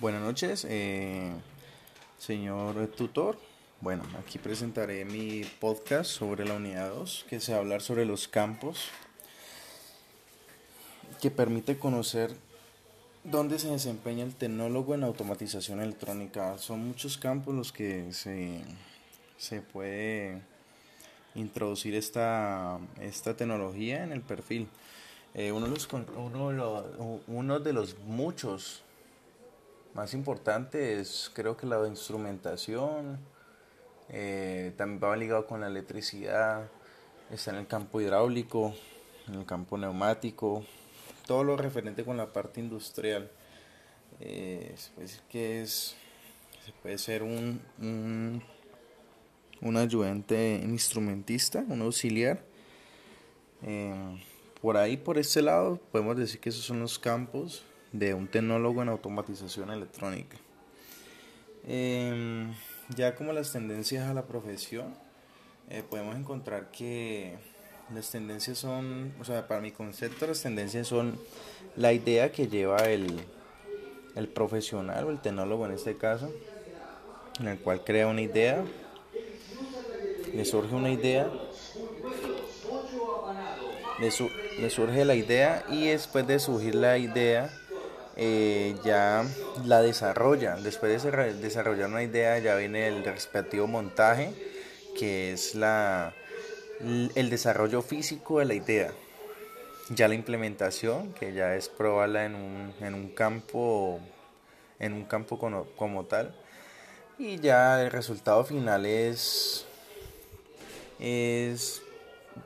Buenas noches, eh, señor tutor. Bueno, aquí presentaré mi podcast sobre la unidad 2, que se hablar sobre los campos, que permite conocer dónde se desempeña el tecnólogo en automatización electrónica. Son muchos campos los que se, se puede introducir esta, esta tecnología en el perfil. Eh, uno, de los, uno, uno de los muchos más importantes, creo que la instrumentación, eh, también va ligado con la electricidad, está en el campo hidráulico, en el campo neumático, todo lo referente con la parte industrial. Eh, pues que es, puede ser un, un, un ayudante instrumentista, un auxiliar. Eh, por ahí, por este lado, podemos decir que esos son los campos de un tecnólogo en automatización electrónica. Eh, ya como las tendencias a la profesión, eh, podemos encontrar que las tendencias son, o sea, para mi concepto las tendencias son la idea que lleva el, el profesional o el tecnólogo en este caso, en el cual crea una idea, le surge una idea, le, le surge la idea y después de surgir la idea, eh, ya la desarrolla. Después de desarrollar una idea ya viene el respectivo montaje, que es la, el desarrollo físico de la idea. Ya la implementación, que ya es probarla en un, en un campo, en un campo como, como tal. Y ya el resultado final es, es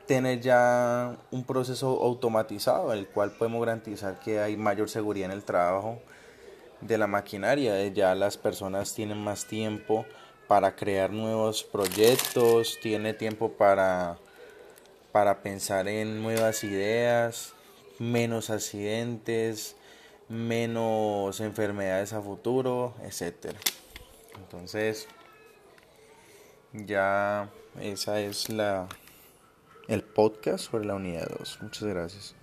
tener ya un proceso automatizado, el cual podemos garantizar que hay mayor seguridad en el trabajo de la maquinaria. Ya las personas tienen más tiempo para crear nuevos proyectos, tiene tiempo para, para pensar en nuevas ideas, menos accidentes, menos enfermedades a futuro, etc. Entonces, ya esa es la el podcast sobre la unidad 2. Muchas gracias.